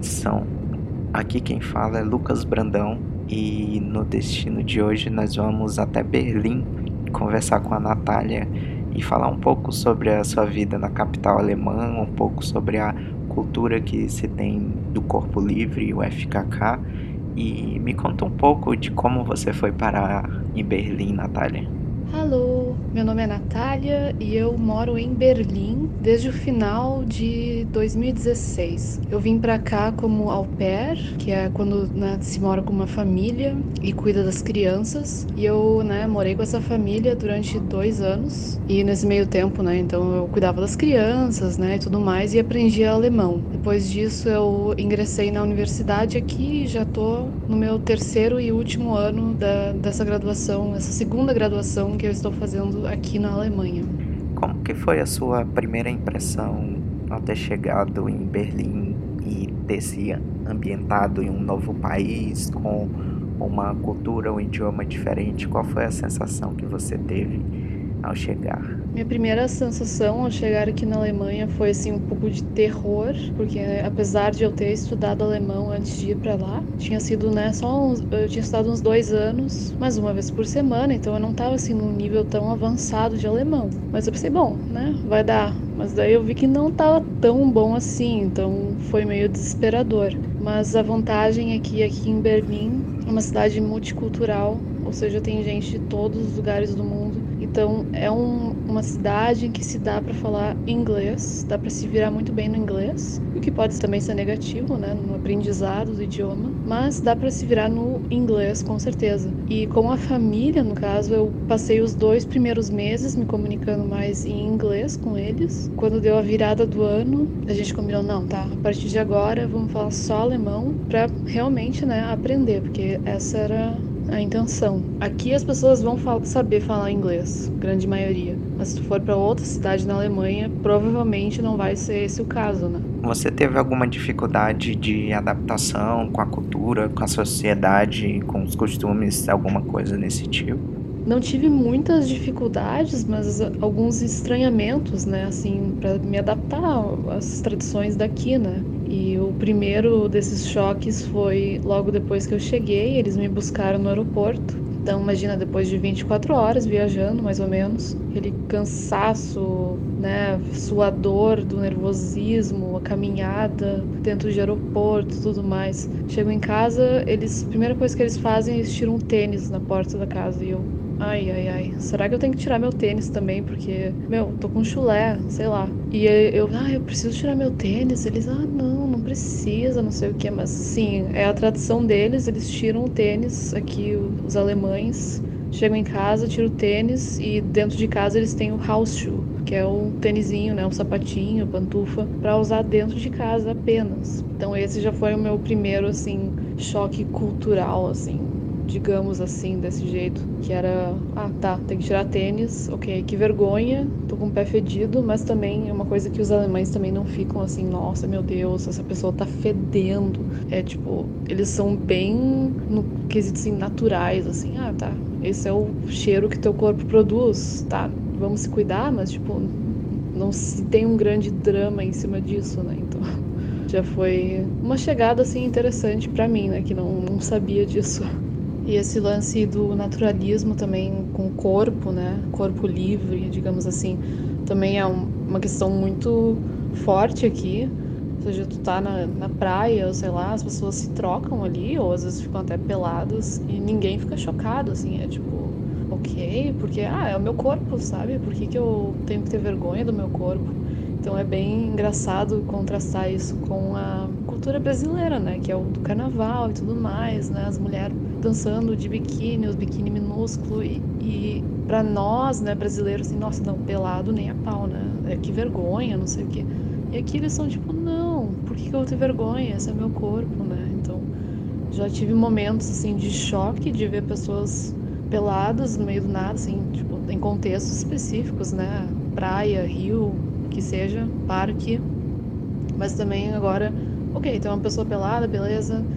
Atenção! Aqui quem fala é Lucas Brandão e no destino de hoje nós vamos até Berlim conversar com a Natália e falar um pouco sobre a sua vida na capital alemã, um pouco sobre a cultura que se tem do corpo livre, o FKK, e me conta um pouco de como você foi parar em Berlim, Natália. Alô, meu nome é Natália e eu moro em Berlim desde o final de 2016. Eu vim para cá como au pair, que é quando né, se mora com uma família e cuida das crianças. E eu né, morei com essa família durante dois anos. E nesse meio tempo, né, então eu cuidava das crianças né, e tudo mais e aprendia alemão. Depois disso eu ingressei na universidade aqui e já tô no meu terceiro e último ano da, dessa graduação, essa segunda graduação que eu estou fazendo aqui na Alemanha. Como que foi a sua primeira impressão ao ter chegado em Berlim e ter se ambientado em um novo país com uma cultura, um idioma diferente? Qual foi a sensação que você teve ao chegar? Minha primeira sensação ao chegar aqui na Alemanha foi assim um pouco de terror, porque apesar de eu ter estudado alemão antes de ir para lá, tinha sido né só uns, eu tinha estudado uns dois anos, mais uma vez por semana, então eu não estava assim num nível tão avançado de alemão. Mas eu pensei, bom, né, vai dar. Mas daí eu vi que não estava tão bom assim, então foi meio desesperador. Mas a vantagem é aqui em Berlim é uma cidade multicultural, ou seja, tem gente de todos os lugares do mundo então é um, uma cidade em que se dá para falar inglês, dá para se virar muito bem no inglês, o que pode também ser negativo, né, no aprendizado do idioma, mas dá para se virar no inglês com certeza. E com a família, no caso, eu passei os dois primeiros meses me comunicando mais em inglês com eles. Quando deu a virada do ano, a gente combinou não, tá? A partir de agora vamos falar só alemão para realmente, né, aprender, porque essa era a intenção. Aqui as pessoas vão saber falar inglês, grande maioria. Mas se tu for para outra cidade na Alemanha, provavelmente não vai ser esse o caso, né? Você teve alguma dificuldade de adaptação com a cultura, com a sociedade, com os costumes, alguma coisa nesse tipo? Não tive muitas dificuldades, mas alguns estranhamentos, né, assim, para me adaptar às tradições daqui, né? E o primeiro desses choques foi logo depois que eu cheguei, eles me buscaram no aeroporto. Então, imagina, depois de 24 horas viajando, mais ou menos, aquele cansaço, né, suador do nervosismo, a caminhada dentro de aeroporto, tudo mais. Chego em casa, eles, a primeira coisa que eles fazem é tiram um tênis na porta da casa e eu Ai, ai, ai. Será que eu tenho que tirar meu tênis também? Porque, meu, tô com chulé, sei lá. E eu, ah, eu preciso tirar meu tênis. Eles, ah, não precisa, não sei o que. Mas, sim, é a tradição deles. Eles tiram o tênis aqui, os alemães. Chegam em casa, tiram o tênis e dentro de casa eles têm o house shoe, que é um tênisinho, né, um sapatinho, pantufa, para usar dentro de casa apenas. Então esse já foi o meu primeiro assim choque cultural assim digamos assim, desse jeito, que era, ah, tá, tem que tirar tênis, ok, que vergonha, tô com o pé fedido, mas também é uma coisa que os alemães também não ficam assim, nossa, meu Deus, essa pessoa tá fedendo. É tipo, eles são bem no quesito assim, naturais, assim, ah, tá, esse é o cheiro que teu corpo produz, tá, vamos se cuidar, mas tipo, não se tem um grande drama em cima disso, né, então já foi uma chegada assim interessante para mim, né, que não, não sabia disso. E esse lance do naturalismo também com o corpo, né? Corpo livre, digamos assim, também é um, uma questão muito forte aqui. Ou seja, tu tá na, na praia, ou sei lá, as pessoas se trocam ali, ou às vezes ficam até peladas, e ninguém fica chocado, assim, é tipo, ok, porque, ah, é o meu corpo, sabe? Por que, que eu tenho que ter vergonha do meu corpo? Então é bem engraçado contrastar isso com a cultura brasileira, né? Que é o do carnaval e tudo mais, né? As mulheres dançando de biquíni, os biquíni minúsculos e, e para nós, né, brasileiros, assim, nossa, não, pelado nem a pau, né? É, que vergonha, não sei o quê. E aqui eles são tipo, não, por que, que eu vou ter vergonha? Esse é meu corpo, né? Então, já tive momentos, assim, de choque de ver pessoas peladas no meio do nada, assim, tipo, em contextos específicos, né? Praia, rio, que seja, parque. Mas também agora, ok, tem uma pessoa pelada, beleza.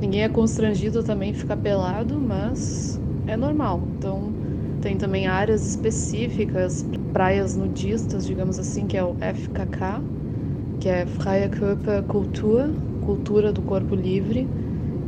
Ninguém é constrangido também ficar pelado, mas é normal. Então tem também áreas específicas, praias nudistas, digamos assim, que é o FKK, que é Freie Körper Kultur, cultura do corpo livre.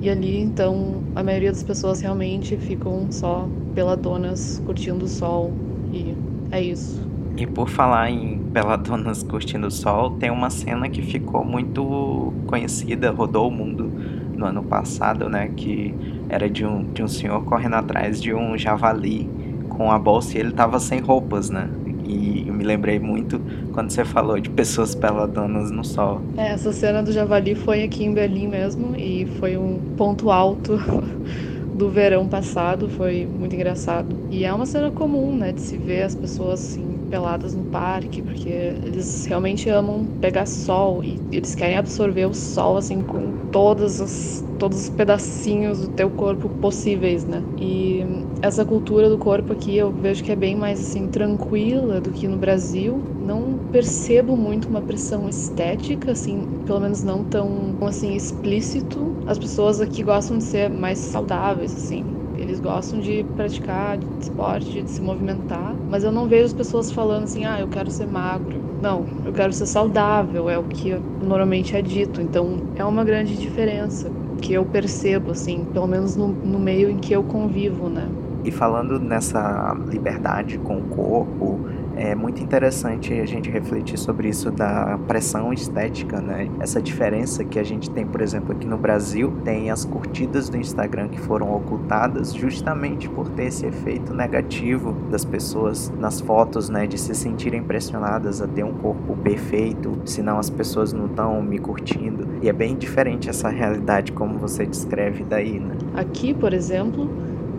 E ali, então, a maioria das pessoas realmente ficam só peladonas curtindo o sol. E é isso. E por falar em peladonas curtindo o sol, tem uma cena que ficou muito conhecida, rodou o mundo no ano passado, né? Que era de um, de um senhor correndo atrás de um javali com a bolsa e ele tava sem roupas, né? E eu me lembrei muito quando você falou de pessoas peladonas no sol. É, essa cena do javali foi aqui em Berlim mesmo e foi um ponto alto do verão passado, foi muito engraçado. E é uma cena comum, né, de se ver as pessoas assim peladas no parque, porque eles realmente amam pegar sol e eles querem absorver o sol assim com todas as todos os pedacinhos do teu corpo possíveis, né? E essa cultura do corpo aqui eu vejo que é bem mais assim tranquila do que no Brasil. Não percebo muito uma pressão estética, assim, pelo menos não tão assim explícito. As pessoas aqui gostam de ser mais saudáveis, assim, eles gostam de praticar esporte, de se movimentar, mas eu não vejo as pessoas falando assim: ah, eu quero ser magro. Não, eu quero ser saudável, é o que normalmente é dito. Então é uma grande diferença que eu percebo, assim, pelo menos no, no meio em que eu convivo, né? E falando nessa liberdade com o corpo, é muito interessante a gente refletir sobre isso da pressão estética, né? Essa diferença que a gente tem, por exemplo, aqui no Brasil, tem as curtidas do Instagram que foram ocultadas justamente por ter esse efeito negativo das pessoas nas fotos, né? De se sentirem impressionadas a ter um corpo perfeito, senão as pessoas não estão me curtindo. E é bem diferente essa realidade como você descreve daí, né? Aqui, por exemplo,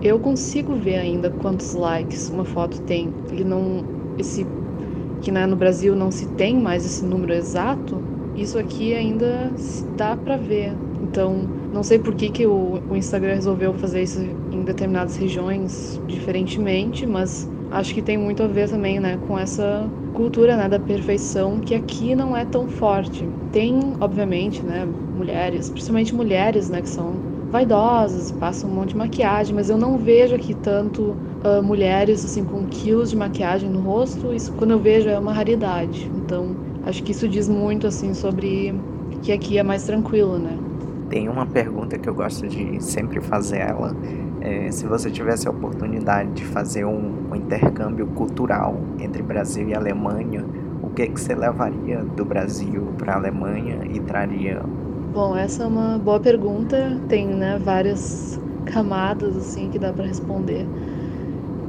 eu consigo ver ainda quantos likes uma foto tem. Ele não esse que né, no Brasil não se tem mais esse número exato, isso aqui ainda dá para ver. Então, não sei por que, que o, o Instagram resolveu fazer isso em determinadas regiões diferentemente, mas acho que tem muito a ver também, né, com essa cultura, né, da perfeição que aqui não é tão forte. Tem, obviamente, né, mulheres, principalmente mulheres, né, que são vaidosas, passam um monte de maquiagem, mas eu não vejo aqui tanto uh, mulheres assim com quilos de maquiagem no rosto. Isso quando eu vejo é uma raridade. Então acho que isso diz muito assim sobre que aqui é mais tranquilo, né? Tem uma pergunta que eu gosto de sempre fazer ela. É, se você tivesse a oportunidade de fazer um, um intercâmbio cultural entre Brasil e Alemanha, o que, que você levaria do Brasil para a Alemanha e traria Bom, essa é uma boa pergunta. Tem né, várias camadas assim que dá para responder.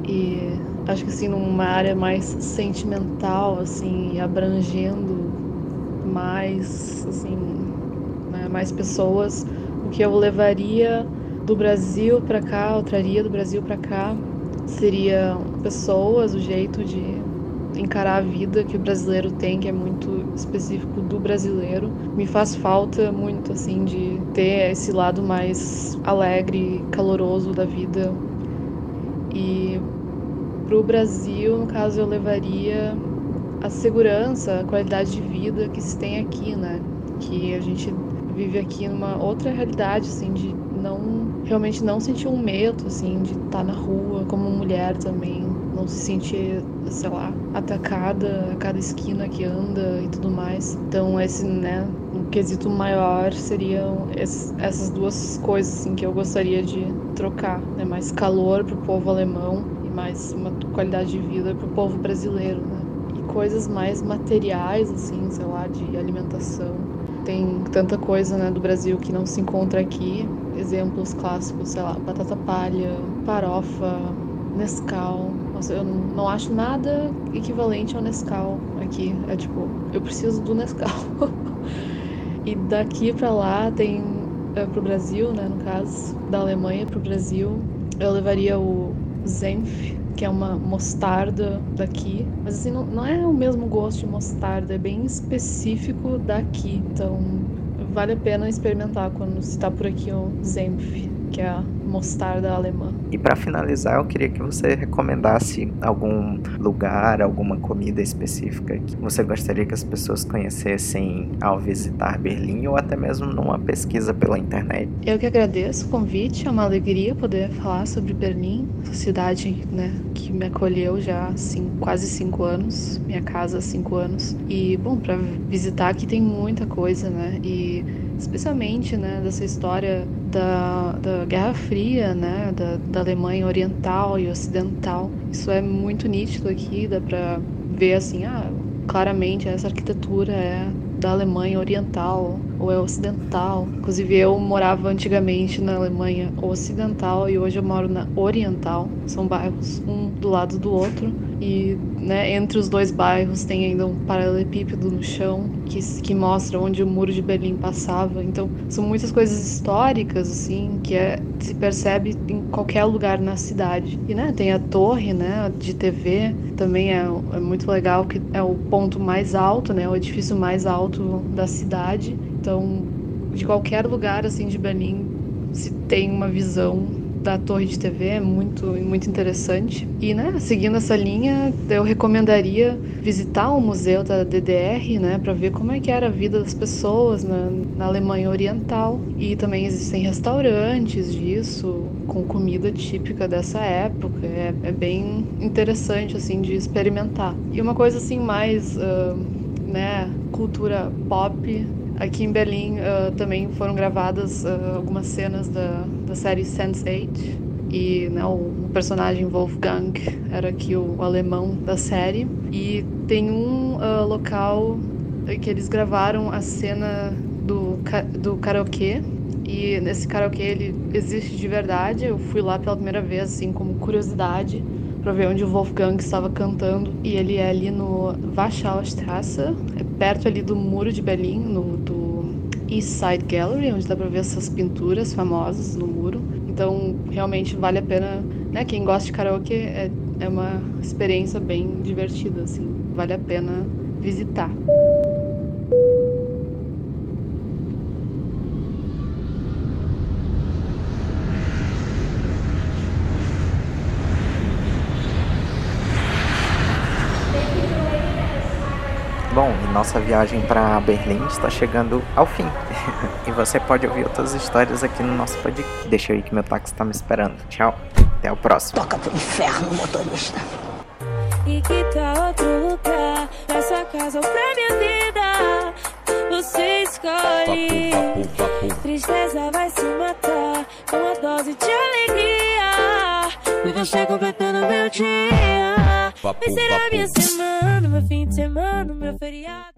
E acho que assim numa área mais sentimental, assim, abrangendo mais assim, né, mais pessoas, o que eu levaria do Brasil para cá, eu traria do Brasil para cá, seria pessoas, o jeito de encarar a vida que o brasileiro tem, que é muito específico do brasileiro. Me faz falta muito, assim, de ter esse lado mais alegre, caloroso da vida. E pro Brasil, no caso, eu levaria a segurança, a qualidade de vida que se tem aqui, né? Que a gente vive aqui numa outra realidade, assim, de não realmente não sentir um medo, assim, de estar tá na rua como mulher também, não se sentir, sei lá, atacada a cada esquina que anda e tudo mais. Então, esse, né, um quesito maior seriam essas duas coisas, assim, que eu gostaria de trocar, né? Mais calor pro povo alemão mais uma qualidade de vida pro povo brasileiro, né? E coisas mais materiais, assim, sei lá, de alimentação. Tem tanta coisa, né, do Brasil que não se encontra aqui. Exemplos clássicos, sei lá, batata palha, farofa, Nescau, nossa, eu não acho nada equivalente ao Nescau aqui. É tipo, eu preciso do Nescau. e daqui para lá tem é, pro Brasil, né, no caso, da Alemanha pro Brasil, eu levaria o Zenf, que é uma mostarda daqui. Mas assim, não, não é o mesmo gosto de mostarda, é bem específico daqui. Então, vale a pena experimentar quando se tá por aqui o Zenf, que é a mostarda alemã. E para finalizar, eu queria que você recomendasse algum lugar, alguma comida específica que você gostaria que as pessoas conhecessem ao visitar Berlim ou até mesmo numa pesquisa pela internet. Eu que agradeço o convite, é uma alegria poder falar sobre Berlim, cidade né, que me acolheu já há quase cinco anos, minha casa há cinco anos. E, bom, para visitar aqui tem muita coisa, né? E especialmente né, dessa história da, da Guerra Fria, né, da, da Alemanha Oriental e Ocidental. Isso é muito nítido aqui, dá para ver assim, ah, claramente essa arquitetura é da Alemanha Oriental ou é Ocidental. Inclusive eu morava antigamente na Alemanha Ocidental e hoje eu moro na Oriental. São bairros um do lado do outro e né, entre os dois bairros tem ainda um paralelepípedo no chão que, que mostra onde o muro de Berlim passava. Então são muitas coisas históricas assim que é, se percebe em qualquer lugar na cidade. E né, tem a torre né, de TV também é, é muito legal que é o ponto mais alto, né, o edifício mais alto da cidade. Então de qualquer lugar assim de Berlim se tem uma visão da torre de TV é muito, muito interessante. E, né, seguindo essa linha, eu recomendaria visitar o museu da DDR, né, para ver como é que era a vida das pessoas na, na Alemanha Oriental. E também existem restaurantes disso, com comida típica dessa época. É, é bem interessante, assim, de experimentar. E uma coisa, assim, mais, uh, né, cultura pop Aqui em Berlim uh, também foram gravadas uh, algumas cenas da, da série Sense8 e né, o, personagem Wolfgang era aqui o, alemão da série. E tem um uh, local que eles gravaram a cena do, do karaokê. E nesse karaokê ele existe de verdade. Eu fui lá pela primeira vez assim como curiosidade para ver onde o Wolfgang estava cantando. E ele é ali no Warschaustrasse, é perto ali do muro de Berlim, no do East Side Gallery, onde dá para ver essas pinturas famosas no muro. Então, realmente vale a pena, né? Quem gosta de karaoke é, é uma experiência bem divertida, assim, vale a pena visitar. Bom, e nossa viagem para Berlim está chegando ao fim. e você pode ouvir outras histórias aqui no nosso podcast. Deixa aí que meu táxi está me esperando. Tchau. Até o próximo. Toca pro inferno, motorista. E que tá outro lugar nessa casa ou pra minha vida? Você escolhe. Tristeza vai se matar com uma dose de alegria. E você completando meu dia. Vai ser a minha semana, meu fim de semana, meu feriado.